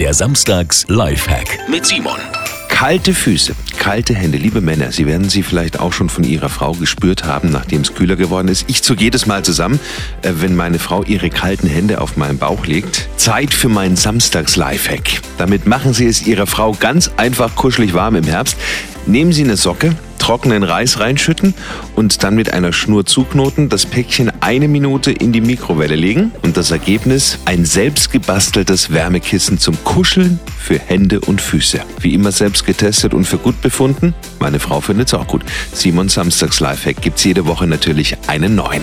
Der Samstags Lifehack mit Simon. Kalte Füße, kalte Hände, liebe Männer, Sie werden sie vielleicht auch schon von Ihrer Frau gespürt haben, nachdem es kühler geworden ist. Ich zog jedes Mal zusammen, äh, wenn meine Frau ihre kalten Hände auf meinen Bauch legt. Zeit für meinen Samstags-Lifehack. Damit machen Sie es Ihrer Frau ganz einfach kuschelig warm im Herbst. Nehmen Sie eine Socke, trockenen Reis reinschütten und dann mit einer Schnur zuknoten, das Päckchen eine Minute in die Mikrowelle legen und das Ergebnis ein selbstgebasteltes Wärmekissen zum Kuscheln für Hände und Füße. Wie immer selbst getestet und für gut befunden. Meine Frau findet es auch gut. Simon Samstags Lifehack gibt's jede Woche natürlich einen neuen.